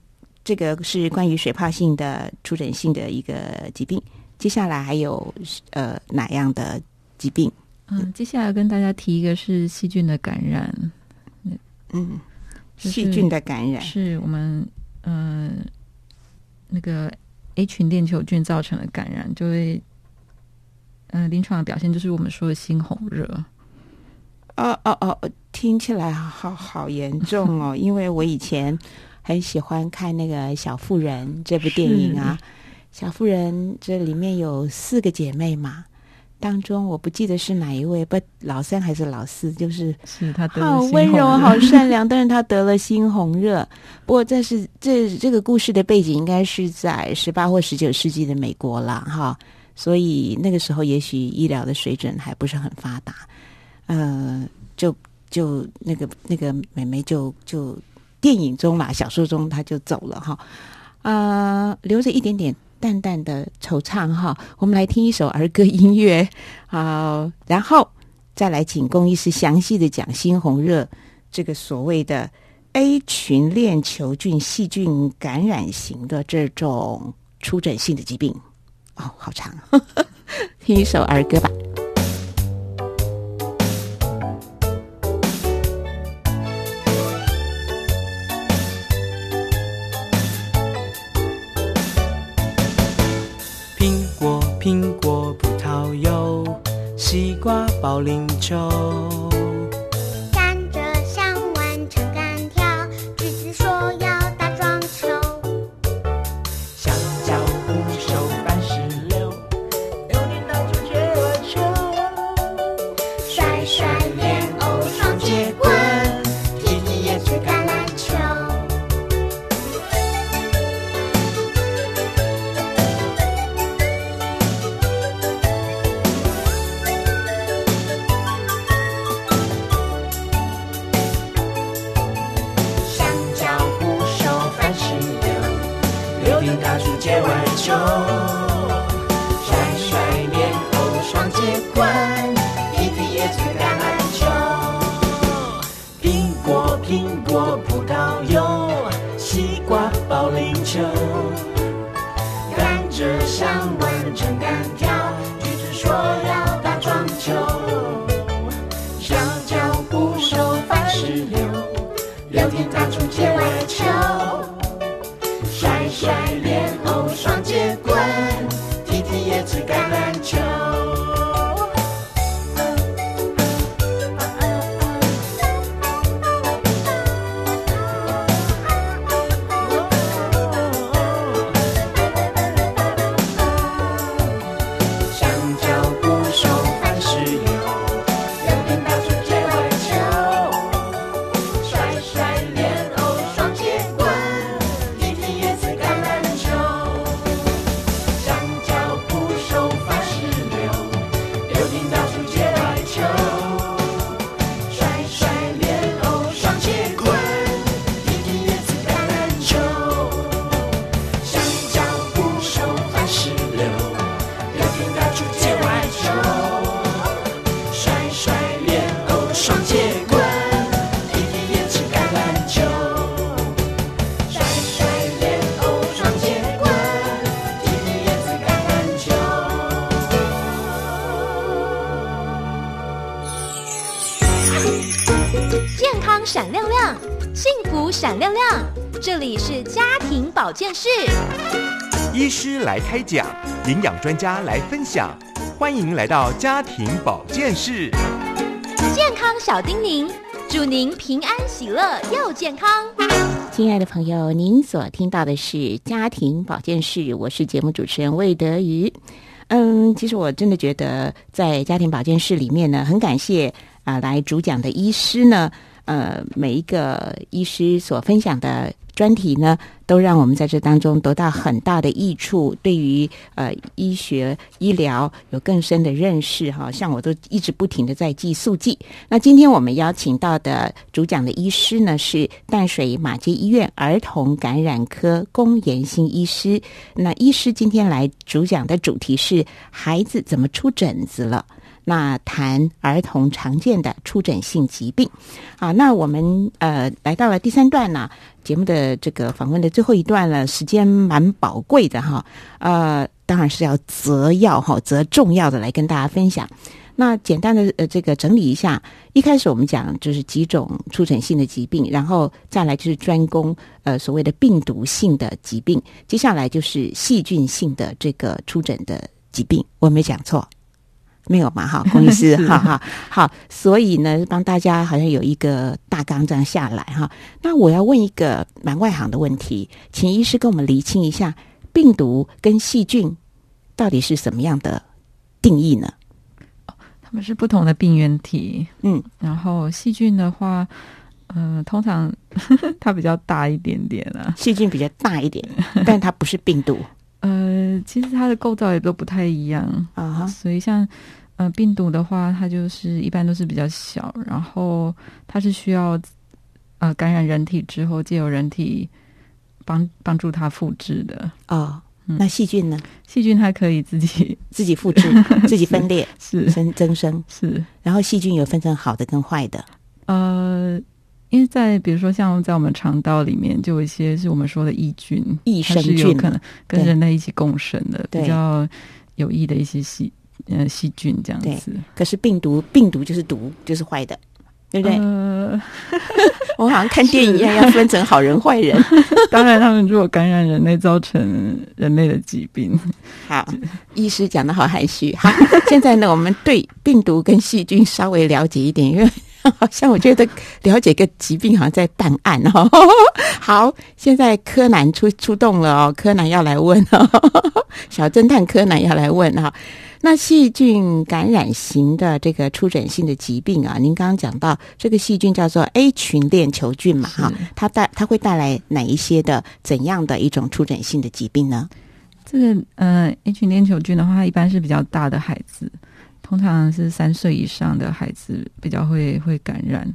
[SPEAKER 1] 这个是关于水泡性的出疹性的一个疾病。接下来还有呃哪样的疾病？
[SPEAKER 7] 嗯，接下来跟大家提一个是细菌的感染。
[SPEAKER 1] 嗯，细菌的感染
[SPEAKER 7] 是我们嗯那个 A 群链球菌造成的感染，就会嗯临床的表现就是我们说的猩红热。
[SPEAKER 1] 哦哦哦，听起来好好严重哦，因为我以前。很喜欢看那个《小妇人》这部电影啊，小妇人这里面有四个姐妹嘛，当中我不记得是哪一位，不老三还是老四，就是
[SPEAKER 7] 是他得了
[SPEAKER 1] 好温柔、好善良，但是他得了猩红热。不过这是这这个故事的背景应该是在十八或十九世纪的美国啦，哈，所以那个时候也许医疗的水准还不是很发达，呃，就就那个那个美眉就就电影中啦，小说中她就走了哈，呃，留着一点点淡淡的惆怅哈。我们来听一首儿歌音乐，好，然后再来请龚医师详细的讲猩红热这个所谓的 A 群链球菌细菌感染型的这种出诊性的疾病。哦，好长，听一首儿歌吧。
[SPEAKER 8] 保龄球。
[SPEAKER 6] 健室。
[SPEAKER 3] 医师来开讲，营养专家来分享，欢迎来到家庭保健室。
[SPEAKER 6] 健康小叮咛，祝您平安喜乐又健康。
[SPEAKER 1] 亲爱的朋友，您所听到的是家庭保健室，我是节目主持人魏德瑜。嗯，其实我真的觉得在家庭保健室里面呢，很感谢啊、来主讲的医师呢，呃，每一个医师所分享的专题呢，都让我们在这当中得到很大的益处，对于呃医学医疗有更深的认识哈。像我都一直不停的在记速记。那今天我们邀请到的主讲的医师呢是淡水马街医院儿童感染科龚延新医师。那医师今天来主讲的主题是孩子怎么出疹子了。那谈儿童常见的出疹性疾病，好，那我们呃来到了第三段呢，节目的这个访问的最后一段了，时间蛮宝贵的哈，呃，当然是要择要哈，择重要的来跟大家分享。那简单的呃这个整理一下，一开始我们讲就是几种出疹性的疾病，然后再来就是专攻呃所谓的病毒性的疾病，接下来就是细菌性的这个出疹的疾病，我没讲错。没有嘛？哈，龚医师，哈哈，好，所以呢，帮大家好像有一个大纲这样下来哈。那我要问一个蛮外行的问题，请医师跟我们厘清一下病毒跟细菌到底是什么样的定义呢？
[SPEAKER 7] 他们是不同的病原体。
[SPEAKER 1] 嗯，
[SPEAKER 7] 然后细菌的话，嗯，通常 它比较大一点点啊。
[SPEAKER 1] 细菌比较大一点，但它不是病毒
[SPEAKER 7] 呃，其实它的构造也都不太一样。
[SPEAKER 1] 啊哈。
[SPEAKER 7] 所以像呃病毒的话，它就是一般都是比较小，然后它是需要呃感染人体之后，借由人体帮帮助它复制的。
[SPEAKER 1] 哦，
[SPEAKER 7] 嗯
[SPEAKER 1] 那细菌呢？
[SPEAKER 7] 细菌它可以自己
[SPEAKER 1] 自己复制，自己分裂、
[SPEAKER 7] 是
[SPEAKER 1] 增增生，
[SPEAKER 7] 是
[SPEAKER 1] 然后细菌有分成好的跟坏的。
[SPEAKER 7] 呃，因为在比如说像在我们肠道里面，就有一些是我们说的益菌，它
[SPEAKER 1] 益生菌
[SPEAKER 7] 是有可能跟人类一起共生的，比较有益的一些细呃细菌这样子。
[SPEAKER 1] 可是病毒，病毒就是毒，就是坏的，对不对？
[SPEAKER 7] 呃，
[SPEAKER 1] 我好像看电影一样，要分成好人坏人。
[SPEAKER 7] 当然，他们如果感染人类，造成人类的疾病，
[SPEAKER 1] 好，医师讲的好含蓄。好，现在呢，我们对病毒跟细菌稍微了解一点，因为 好像我觉得了解个疾病好像在办案哦。好，现在柯南出出动了哦，柯南要来问哦，小侦探柯南要来问哈、那细菌感染型的这个出诊性的疾病啊，您刚刚讲到这个细菌叫做 A 群链球菌嘛，哈，它带它会带来哪一些的怎样的一种出诊性的疾病呢？
[SPEAKER 7] 这个呃 H 链球菌的话，它一般是比较大的孩子，通常是三岁以上的孩子比较会会感染。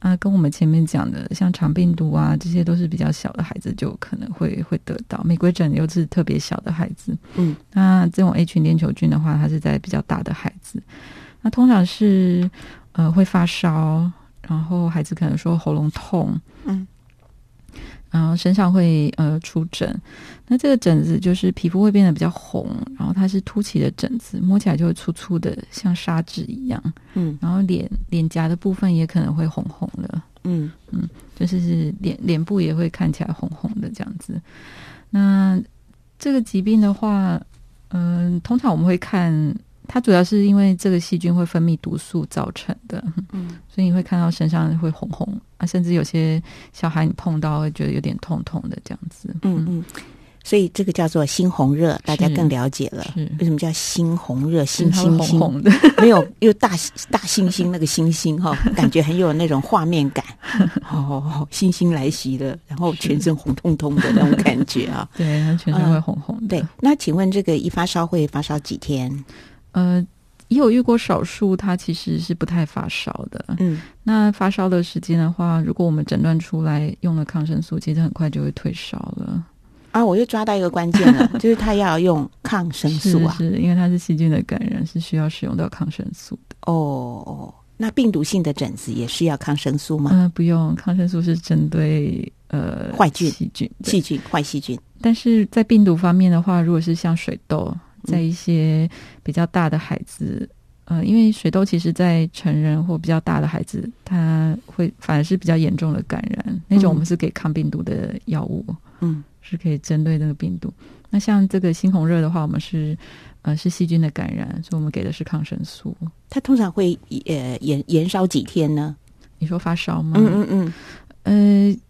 [SPEAKER 7] 啊，跟我们前面讲的，像肠病毒啊，这些都是比较小的孩子就可能会会得到。玫瑰疹又是特别小的孩子，
[SPEAKER 1] 嗯，
[SPEAKER 7] 那这种 A 群链球菌的话，它是在比较大的孩子，那通常是呃会发烧，然后孩子可能说喉咙痛，
[SPEAKER 1] 嗯，
[SPEAKER 7] 然后身上会呃出疹，那这个疹子就是皮肤会变得比较红，然后它是凸起的疹子，摸起来就会粗粗的，像砂纸一样。
[SPEAKER 1] 嗯。
[SPEAKER 7] 然后脸脸颊的部分也可能会红红的，
[SPEAKER 1] 嗯。
[SPEAKER 7] 嗯就是是脸脸部也会看起来红红的这样子。那这个疾病的话，嗯、通常我们会看它，主要是因为这个细菌会分泌毒素造成的，
[SPEAKER 1] 嗯，
[SPEAKER 7] 所以你会看到身上会红红啊，甚至有些小孩你碰到会觉得有点痛痛的这样子。
[SPEAKER 1] 嗯嗯，所以这个叫做猩红热，大家更了解了。
[SPEAKER 7] 是
[SPEAKER 1] 为什么叫猩红热？猩猩猩，
[SPEAKER 7] 红红的，
[SPEAKER 1] 没有又大大猩猩那个猩猩哈，感觉很有那种画面感。哦，猩猩来袭了，然后全身红彤彤的那种感觉啊。
[SPEAKER 7] 对，它全身会红红的。
[SPEAKER 1] 对，那请问这个一发烧会发烧几天？
[SPEAKER 7] 呃，也有遇过少数，他其实是不太发烧的。
[SPEAKER 1] 嗯
[SPEAKER 7] 那发烧的时间的话，如果我们诊断出来用了抗生素，其实很快就会退烧了。
[SPEAKER 1] 啊，我又抓到一个关键了，就是他要用抗生素啊。
[SPEAKER 7] 是是因为它是细菌的感染，是需要使用到抗生素的。
[SPEAKER 1] 哦哦，那病毒性的疹子也是要抗生素吗？
[SPEAKER 7] 嗯、不用，抗生素是针对呃
[SPEAKER 1] 坏菌
[SPEAKER 7] 细菌。对
[SPEAKER 1] 细菌、坏细菌。
[SPEAKER 7] 但是在病毒方面的话，如果是像水痘，
[SPEAKER 1] 嗯
[SPEAKER 7] 在一些比较大的孩子，呃，因为水痘其实在成人或比较大的孩子，他会反而是比较严重的感染，那种我们是给抗病毒的药物，
[SPEAKER 1] 嗯
[SPEAKER 7] 是可以针对那个病毒。那像这个猩红热的话，我们是呃是细菌的感染，所以我们给的是抗生素。
[SPEAKER 1] 它通常会呃延延烧几天呢？
[SPEAKER 7] 你说发烧吗？
[SPEAKER 1] 嗯嗯嗯，
[SPEAKER 7] 呃，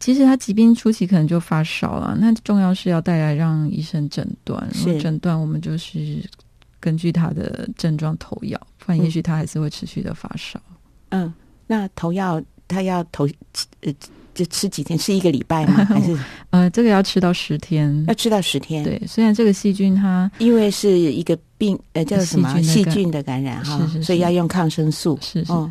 [SPEAKER 7] 其实他疾病初期可能就发烧了，那重要是要带来让医生诊断，
[SPEAKER 1] 是
[SPEAKER 7] 然后诊断我们就是根据他的症状投药，不然也许他还是会持续的发烧。
[SPEAKER 1] 嗯，那投药他要投呃就吃几天？吃一个礼拜吗？还是
[SPEAKER 7] 呃，这个要吃到十天
[SPEAKER 1] 要。吃到十天？，
[SPEAKER 7] 对，虽然这个细菌它
[SPEAKER 1] 因为是一个病呃叫什么细
[SPEAKER 7] 细菌的感
[SPEAKER 1] 菌的感染哈，
[SPEAKER 7] 是是是
[SPEAKER 1] 所以要用抗生素。
[SPEAKER 7] 是是，
[SPEAKER 1] 哦，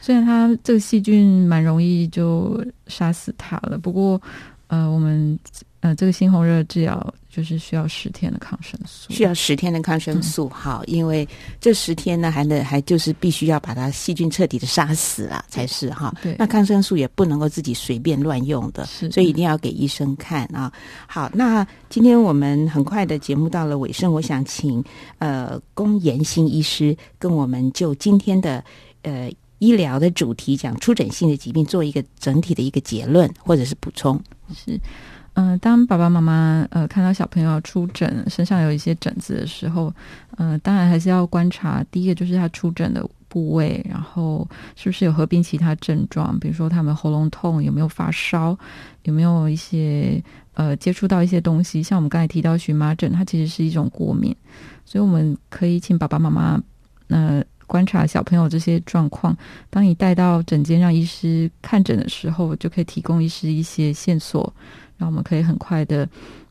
[SPEAKER 7] 虽然它这个细菌蛮容易就杀死它了，不过呃，我们呃这个猩红热治疗就是需要十天的抗生素，
[SPEAKER 1] 需要十天的抗生素。好，因为这十天呢，还能还就是必须要把它细菌彻底的杀死了才是哈。
[SPEAKER 7] 对
[SPEAKER 1] 那抗生素也不能够自己随便乱用的，
[SPEAKER 7] 是
[SPEAKER 1] 所以一定要给医生看啊。好，那今天我们很快的节目到了尾声，我想请呃龚延新医师跟我们就今天的呃医疗的主题讲出诊性的疾病做一个整体的一个结论或者是补充。
[SPEAKER 7] 是，嗯、当爸爸妈妈呃看到小朋友出疹，身上有一些疹子的时候，呃，当然还是要观察。第一个就是他出疹的部位，然后是不是有合并其他症状，比如说他们喉咙痛，有没有发烧，有没有一些呃接触到一些东西，像我们刚才提到荨麻疹，它其实是一种过敏，所以我们可以请爸爸妈妈呃观察小朋友这些状况，当你带到诊间让医师看诊的时候，就可以提供医师一些线索，让我们可以很快的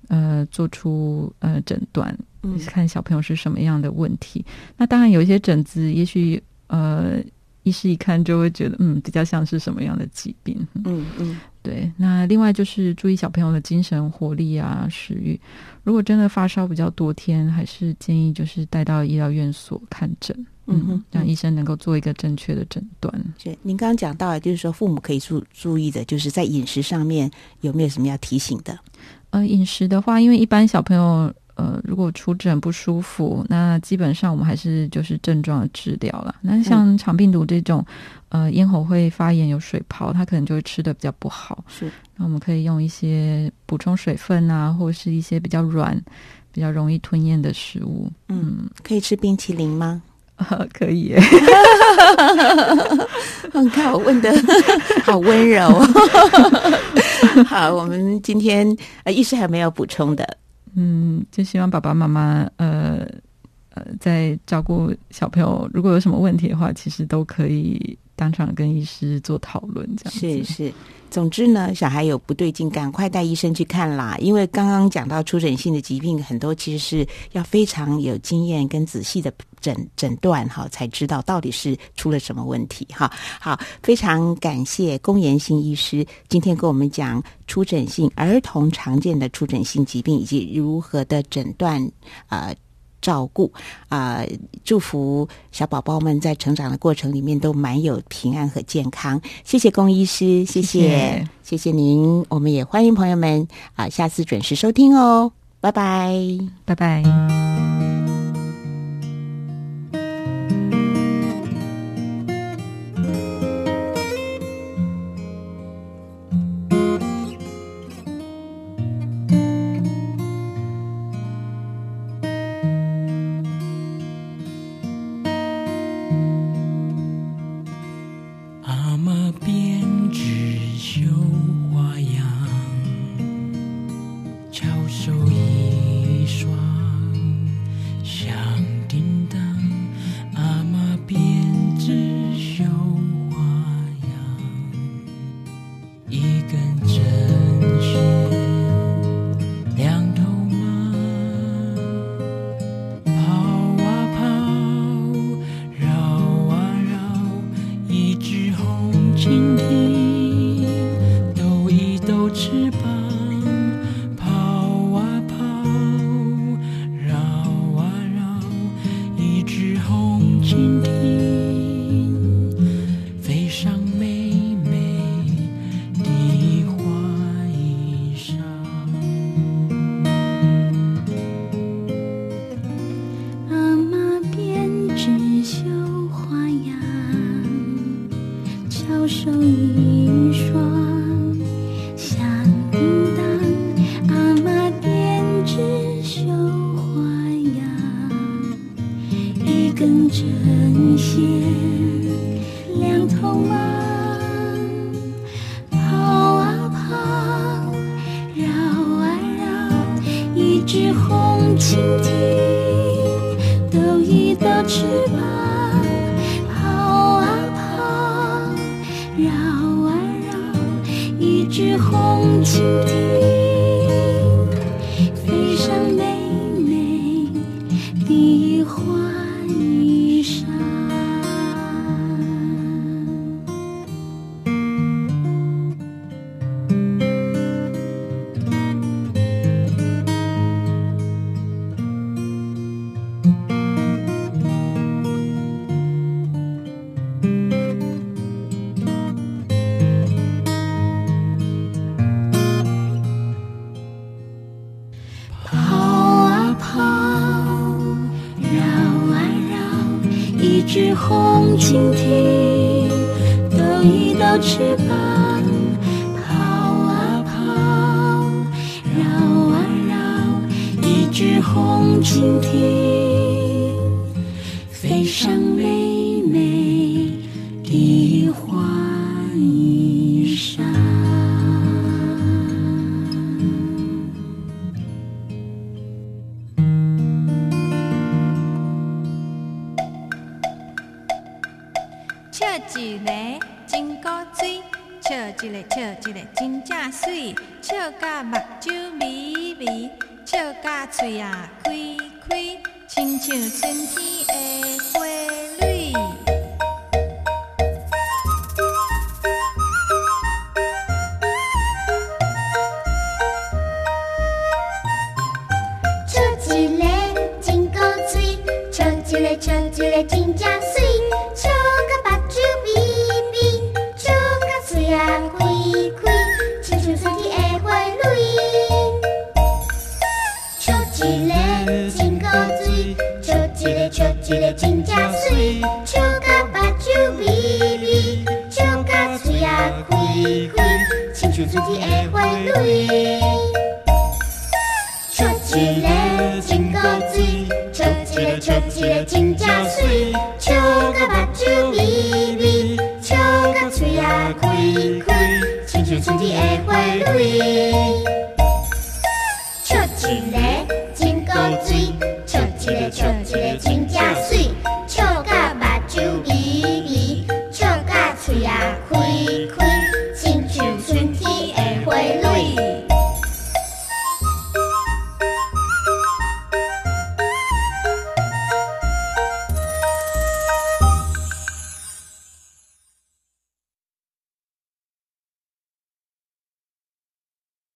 [SPEAKER 7] 呃做出呃诊断。
[SPEAKER 1] 嗯
[SPEAKER 7] 看小朋友是什么样的问题。那当然有一些疹子，也许呃，医师一看就会觉得，嗯，比较像是什么样的疾病。嗯
[SPEAKER 1] 嗯嗯
[SPEAKER 7] 对。那另外就是注意小朋友的精神活力啊、食欲。如果真的发烧比较多天，还是建议就是带到医疗院所看诊。
[SPEAKER 1] 嗯哼
[SPEAKER 7] 让医生能够做一个正确的诊断。
[SPEAKER 1] 是，您刚刚讲到的，就是说父母可以注注意的，就是在饮食上面有没有什么要提醒的？
[SPEAKER 7] 呃，饮食的话，因为一般小朋友呃，如果出疹不舒服，那基本上我们还是就是症状的治疗了。那像肠病毒这种，呃，咽喉会发炎有水泡，他可能就会吃的比较不好。
[SPEAKER 1] 是，
[SPEAKER 7] 那我们可以用一些补充水分啊，或者是一些比较软、比较容易吞咽的食物。
[SPEAKER 1] 嗯，可以吃冰淇淋吗？
[SPEAKER 7] 呃，可以耶。
[SPEAKER 1] 你看我问的 好温柔。好，我们今天呃，医师还没有补充的。
[SPEAKER 7] 嗯，就希望爸爸妈妈呃呃，在照顾小朋友，如果有什么问题的话，其实都可以当场跟医师做讨论，这样。
[SPEAKER 1] 是是，总之呢，小孩有不对劲，赶快带医生去看啦。因为刚刚讲到出诊性的疾病，很多其实是要非常有经验跟仔细的诊诊断哈，才知道到底是出了什么问题哈。好，非常感谢龚延新医师今天跟我们讲出诊性儿童常见的出诊性疾病以及如何的诊断呃。照顾啊、祝福小宝宝们在成长的过程里面都蛮有平安和健康。谢谢龚医师，谢谢
[SPEAKER 7] 谢
[SPEAKER 1] 谢谢您，我们也欢迎朋友们啊、下次准时收听哦，拜拜。
[SPEAKER 7] 拜拜。
[SPEAKER 9] 咧真古锥，笑一个笑一个，真正水笑甲目珠微微，笑甲嘴也开开，亲像春天的。